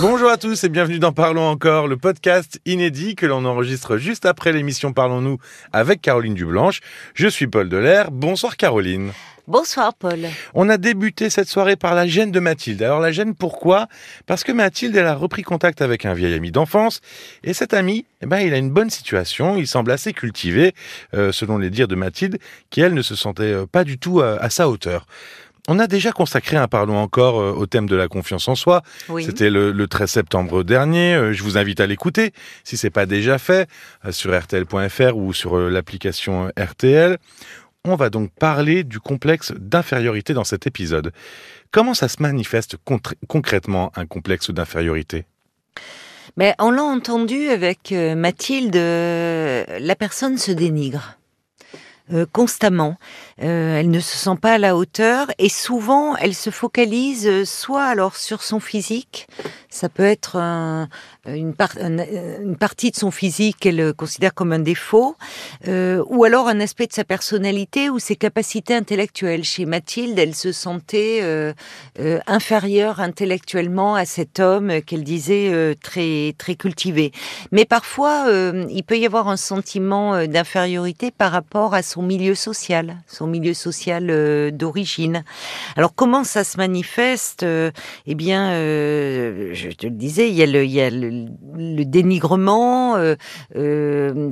Bonjour à tous et bienvenue dans Parlons encore, le podcast inédit que l'on enregistre juste après l'émission Parlons-nous avec Caroline Dublanche. Je suis Paul Delair. Bonsoir Caroline. Bonsoir Paul. On a débuté cette soirée par la gêne de Mathilde. Alors la gêne pourquoi? Parce que Mathilde elle a repris contact avec un vieil ami d'enfance et cet ami, eh ben il a une bonne situation, il semble assez cultivé euh, selon les dires de Mathilde qui elle ne se sentait euh, pas du tout à, à sa hauteur. On a déjà consacré un Parlons encore euh, au thème de la confiance en soi. Oui. C'était le, le 13 septembre dernier. Euh, Je vous invite à l'écouter si c'est pas déjà fait euh, sur rtl.fr ou sur l'application RTL. On va donc parler du complexe d'infériorité dans cet épisode. Comment ça se manifeste concrètement un complexe d'infériorité? Mais on l'a entendu avec Mathilde, la personne se dénigre. constamment. Euh, elle ne se sent pas à la hauteur et souvent elle se focalise euh, soit alors sur son physique, ça peut être un- une, par- un- une partie de son physique qu'elle euh, considère comme un défaut, euh, ou alors un aspect de sa personnalité ou ses capacités intellectuelles. Chez Mathilde, elle se sentait euh, euh, inférieure intellectuellement à cet homme euh, qu'elle disait euh, très très cultivé. Mais parfois, euh, il peut y avoir un sentiment euh, d'infériorité par rapport à son milieu social, son milieu social euh, d'origine. Alors comment ça se manifeste Euh, Eh bien, euh, je te le disais, il y a le, il y a le, le dénigrement.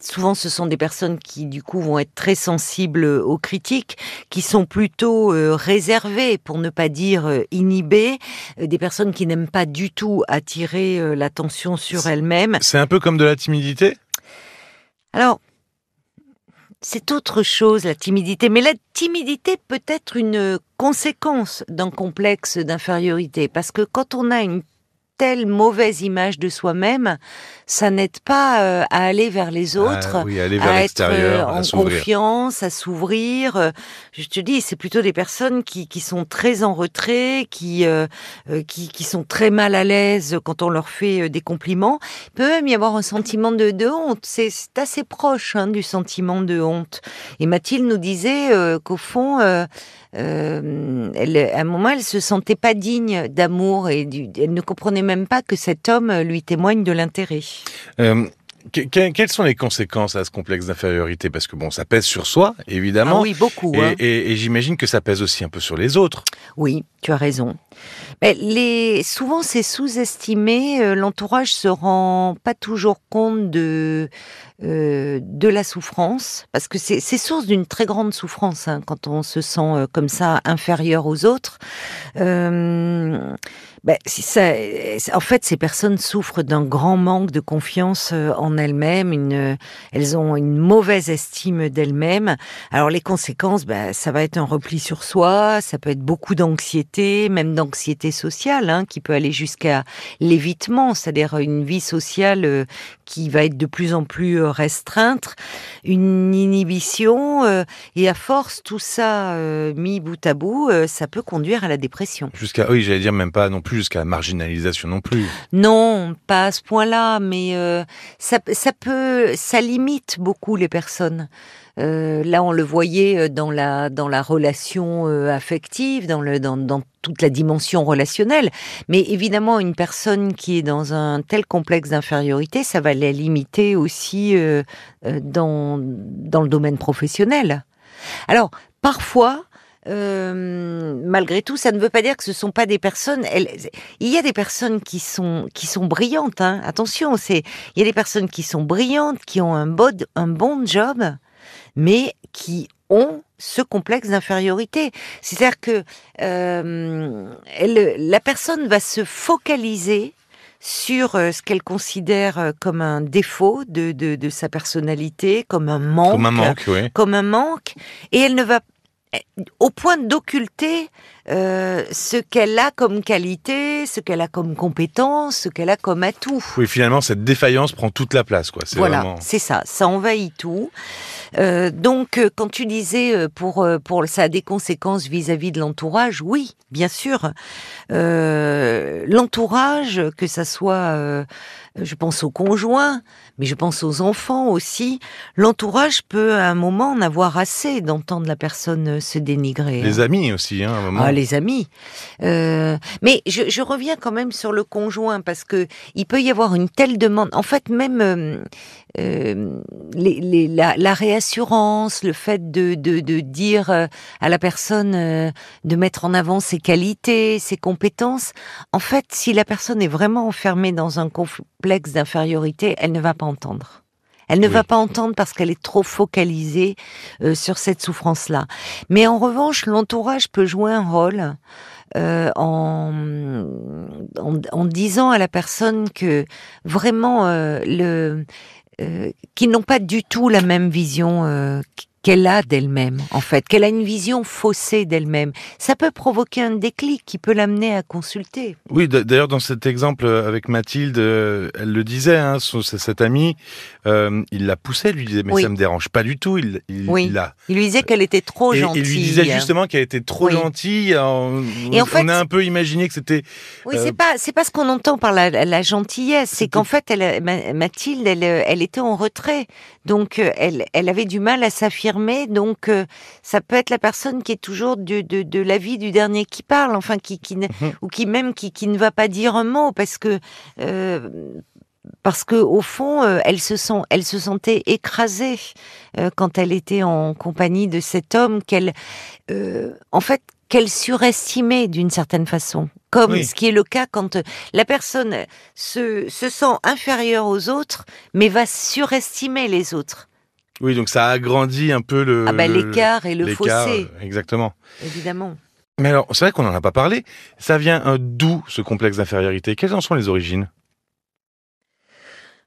souvent, ce sont des personnes qui, du coup, vont être très sensibles aux critiques, qui sont plutôt réservées, pour ne pas dire inhibées, des personnes qui n'aiment pas du tout attirer l'attention sur elles-mêmes. C'est un peu comme de la timidité? Alors, c'est autre chose, la timidité. Mais la timidité peut être une conséquence d'un complexe d'infériorité. Parce que quand on a une telle mauvaise image de soi-même, ça n'aide pas euh, à aller vers les autres. Ah oui, aller vers à être l'extérieur, euh, en confiance, à s'ouvrir. Euh, Je te dis, c'est plutôt des personnes qui, qui sont très en retrait, qui, qui qui sont très mal à l'aise quand on leur fait des compliments. Il peut même y avoir un sentiment de, de honte. C'est assez proche hein, du sentiment de honte. Et Mathilde nous disait qu'au fond, euh, euh, elle, à un moment, elle se sentait pas digne d'amour et du, elle ne comprenait même pas que cet homme lui témoigne de l'intérêt. Euh, que- que- quelles sont les conséquences à ce complexe d'infériorité? Parce que bon, ça pèse sur soi, évidemment. Ah oui, beaucoup. Et, hein. et- et j'imagine que ça pèse aussi un peu sur les autres. Oui, tu as raison. Mais les, souvent, c'est sous-estimé. euh, L'entourage se rend pas toujours compte de euh, de la souffrance, parce que c'est source d'une très grande souffrance hein, quand on se sent euh, comme ça inférieur aux autres. Euh, ben, si ça, en fait, ces personnes souffrent d'un grand manque de confiance euh, en elles-mêmes. Une, elles ont une mauvaise estime d'elles-mêmes. Alors les conséquences, ben, ça va être un repli sur soi, ça peut être beaucoup d'anxiété, même d'anxiété sociale, hein, qui peut aller jusqu'à l'évitement, c'est-à-dire une vie sociale euh, qui va être de plus en plus euh, restreinte, une inhibition, euh, et à force, tout ça euh, mis bout à bout, euh, ça peut conduire à la dépression. Jusqu'à, oui, j'allais dire même pas non plus jusqu'à la marginalisation non plus. Non, pas à ce point-là, mais ça, ça peut, ça limite beaucoup les personnes. Euh, là, on le voyait euh, dans la dans la relation euh, affective, dans le dans, dans toute la dimension relationnelle. Mais évidemment, une personne qui est dans un tel complexe d'infériorité, ça va la limiter aussi dans dans le domaine professionnel. Alors, parfois. malgré tout, ça ne veut pas dire que ce sont pas des personnes. Il y a des personnes qui sont qui sont brillantes. Hein. Attention, c'est il y a des personnes qui sont brillantes, qui ont un bon un bon job, mais qui ont ce complexe d'infériorité. C'est-à-dire que euh, elle- la personne va se focaliser sur euh, ce qu'elle considère euh, comme un défaut de, de, de sa personnalité, comme un manque, Comme un manque, oui. comme un manque, et elle ne va au point d'occulter euh, ce qu'elle a comme qualité, ce qu'elle a comme compétence, ce qu'elle a comme atout. Oui, finalement, cette défaillance prend toute la place, quoi. C'est Voilà, vraiment. c'est ça, ça envahit tout. Euh, donc, euh, quand tu disais euh, pour pour ça a des conséquences vis-à-vis de l'entourage, oui, bien sûr. L'entourage, que ça soit, je pense aux conjoints, mais je pense aux enfants aussi. L'entourage peut à un moment en avoir assez d'entendre la personne euh, se dénigrer. Les hein. amis aussi, hein, à un moment. Ah, les amis. Euh, mais je, je, reviens quand même sur le conjoint parce que il peut y avoir une telle demande. En fait, même euh, euh les, les, la, la, réassurance, le fait de, de, de dire euh, à la personne euh, de mettre en avant ses qualités, ses compétences. En fait, si la personne est vraiment enfermée dans un complexe d'infériorité, elle ne va pas entendre. Elle ne va pas entendre parce qu'elle est trop focalisée euh, sur cette souffrance-là. Mais en revanche, l'entourage peut jouer un rôle euh, en, en, disant à la personne que vraiment euh, le euh, qu'ils n'ont pas du tout la même vision euh, qu'elle a d'elle-même, en fait, qu'elle a une vision faussée d'elle-même. Ça peut provoquer un déclic qui peut l'amener à consulter. Oui, d'ailleurs, dans cet exemple avec Mathilde, euh, elle le disait, hein, cette amie, euh, il la poussait, lui disait, mais ça ça me dérange pas du tout. Il, il, oui. il, a... il lui disait qu'elle était trop gentille. Il lui disait justement qu'elle était trop gentille. On, et en fait, on a un peu imaginé que c'était. Oui, euh... c'est pas, c'est pas ce qu'on entend par la, la gentillesse. C'est qu'en fait, elle, Mathilde, elle, elle était en retrait, donc elle, elle avait du mal à s'affirmer donc euh, ça peut être la personne qui est toujours de, de, de l'avis du dernier qui parle, enfin qui, qui mhm. ou qui même qui, qui ne va pas dire un mot parce que euh, parce que au fond, euh, elle se sent, elle se sentait écrasée quand elle était en compagnie de cet homme qu'elle, en fait, qu'elle surestimait d'une certaine façon, comme ce qui est le cas quand la personne se, se sent inférieure aux autres, mais va surestimer les autres. Oui, donc ça agrandit un peu le. Ah bah, l'écart et le fossé. Euh, exactement. Évidemment. Mais alors, c'est vrai qu'on n'en a pas parlé. Ça vient euh, d'où ce complexe d'infériorité? Quelles en sont les origines?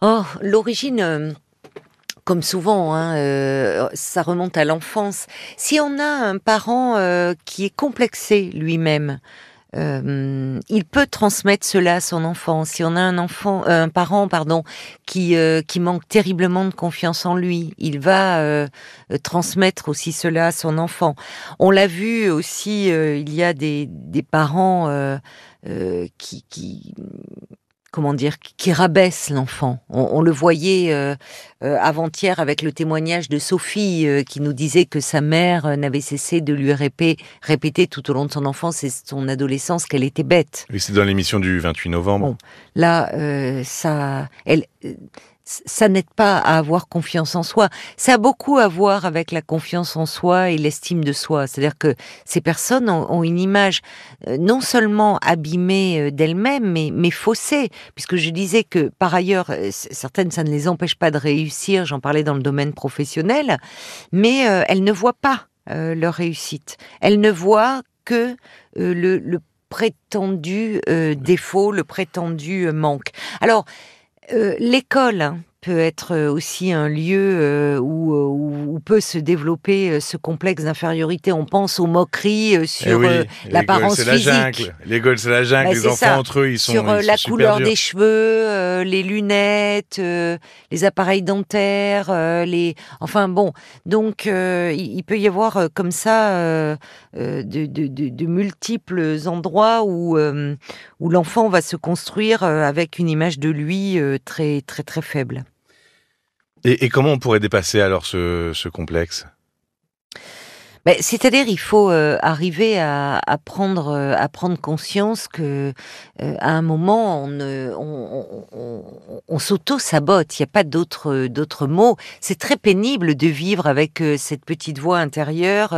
Oh, l'origine. Euh, comme souvent, hein, ça remonte à l'enfance. Si on a un parent qui est complexé lui-même, euh, il peut transmettre cela à son enfant. Si on a un enfant, euh, un parent, pardon, qui euh, qui manque terriblement de confiance en lui, il va transmettre aussi cela à son enfant. On l'a vu aussi, il y a des des parents qui qui comment dire, qui rabaisse l'enfant. On, le voyait euh, euh, avant-hier avec le témoignage de Sophie euh, qui nous disait que sa mère n'avait cessé de lui répéter, répéter tout au long de son enfance et son adolescence qu'elle était bête. Oui, c'est dans l'émission du 28 novembre. Bon, là, ça, elle, ça n'aide pas à avoir confiance en soi. Ça a beaucoup à voir avec la confiance en soi et l'estime de soi. C'est-à-dire que ces personnes ont, une image euh, non seulement abîmée euh, d'elles-mêmes, mais, mais faussée. Puisque je disais que par ailleurs, euh, certaines, ça ne les empêche pas de réussir. J'en parlais dans le domaine professionnel, mais elles ne voient pas leur réussite. Elles ne voient que le, le, prétendu défaut, le prétendu manque. Alors, l'école. hein, peut être aussi un lieu euh, où, où, peut se développer ce complexe d'infériorité. On pense aux moqueries euh, sur eh l'apparence physique. L'école, c'est la jungle. Bah, les enfants entre eux, ils sont sur la couleur des cheveux, les lunettes, les appareils dentaires, les. Enfin bon, donc il, peut y avoir comme ça de, de, de, de, multiples endroits où où l'enfant va se construire avec une image de lui très très très faible. Et, comment on pourrait dépasser alors ce complexe? Ben, c'est-à-dire, il faut euh, arriver à, à, prendre euh, à prendre conscience que euh, à un moment, on, on, on, on s'auto sabote. Il n'y a pas d'autres d'autres mots. C'est très pénible de vivre avec cette petite voix intérieure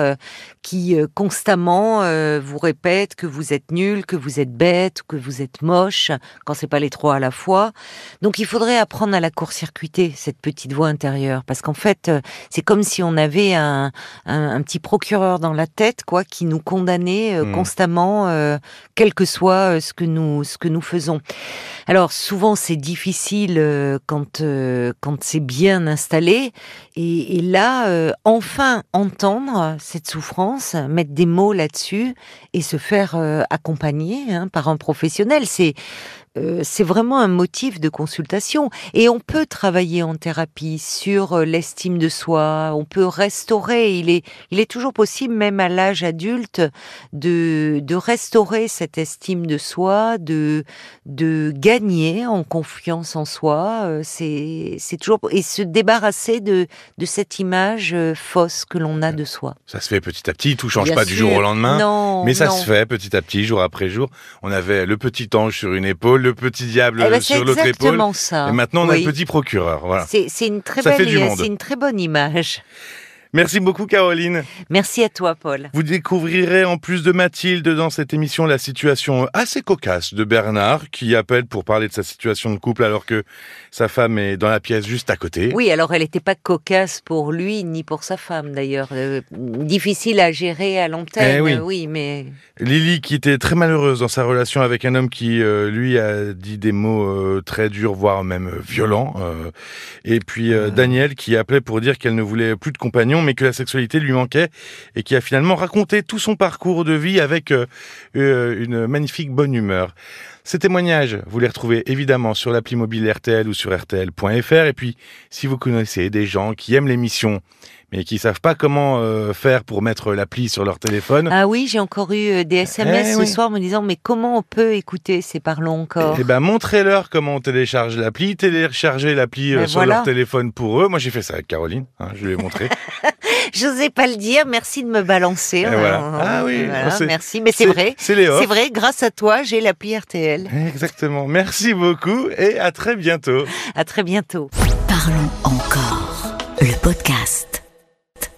qui constamment vous répète que vous êtes nul, que vous êtes bête, que vous êtes moche, quand c'est pas les trois à la fois. Donc, il faudrait apprendre à la court-circuiter cette petite voix intérieure, parce qu'en fait, c'est comme si on avait un, un, un petit procureur dans la tête, quoi, qui nous condamnait euh, hmm. constamment, euh, quel que soit euh, ce que nous ce que nous faisons. Alors souvent c'est difficile quand quand c'est bien installé, et, là enfin entendre cette souffrance, mettre des mots là-dessus et se faire accompagner hein, par un professionnel, c'est euh, c'est vraiment un motif de consultation. Et on peut travailler en thérapie sur euh, l'estime de soi, on peut restaurer, il est, il est toujours possible, même à l'âge adulte, de, de restaurer cette estime de soi, de, de gagner en confiance en soi. Euh, c'est, c'est toujours, et se débarrasser de, de cette image fausse que l'on a de soi. Ça se fait petit à petit, tout change pas du jour au lendemain. Non, mais ça non. se fait petit à petit, jour après jour. On avait le petit ange sur une épaule, le petit diable Eh ben, sur l'autre épaule. exactement ça. Et maintenant, on a Oui. le petit procureur. Voilà. C'est, une très belle, une très bonne image. Merci beaucoup, Caroline. Merci à toi, Paul. Vous découvrirez en plus de Mathilde dans cette émission la situation assez cocasse de Bernard qui appelle pour parler de sa situation de couple alors que sa femme est dans la pièce juste à côté. Oui, alors elle n'était pas cocasse pour lui ni pour sa femme d'ailleurs. Euh, difficile à gérer à l'antenne, Eh oui. euh, oui, mais Lily qui était très malheureuse dans sa relation avec un homme qui euh, lui a dit des mots euh, très durs voire même violents et puis euh, Daniel qui appelait pour dire qu'elle ne voulait plus de compagnon mais que la sexualité lui manquait et qui a finalement raconté tout son parcours de vie avec euh, euh, une magnifique bonne humeur. Ces témoignages, vous les retrouvez évidemment sur l'appli mobile RTL ou sur rtl.fr et puis si vous connaissez des gens qui aiment l'émission mais qui savent pas comment euh, faire pour mettre l'appli sur leur téléphone, ah oui, j'ai encore eu euh, des SMS Eh ce oui. soir me disant mais comment on peut écouter ces parlons encore? Eh ben, montrez-leur comment on télécharge l'appli, téléchargez l'appli euh, sur voilà. leur téléphone pour eux. Moi, j'ai fait ça avec Caroline, hein, je lui ai montré. J'osais pas le dire. Merci de me balancer. Et voilà. Euh, Ah oui, voilà, merci. Mais c'est vrai. C'est Léo. C'est vrai. Grâce à toi, j'ai l'appli RTL. Exactement. Merci beaucoup et à très bientôt. À très bientôt. Parlons encore. Le podcast.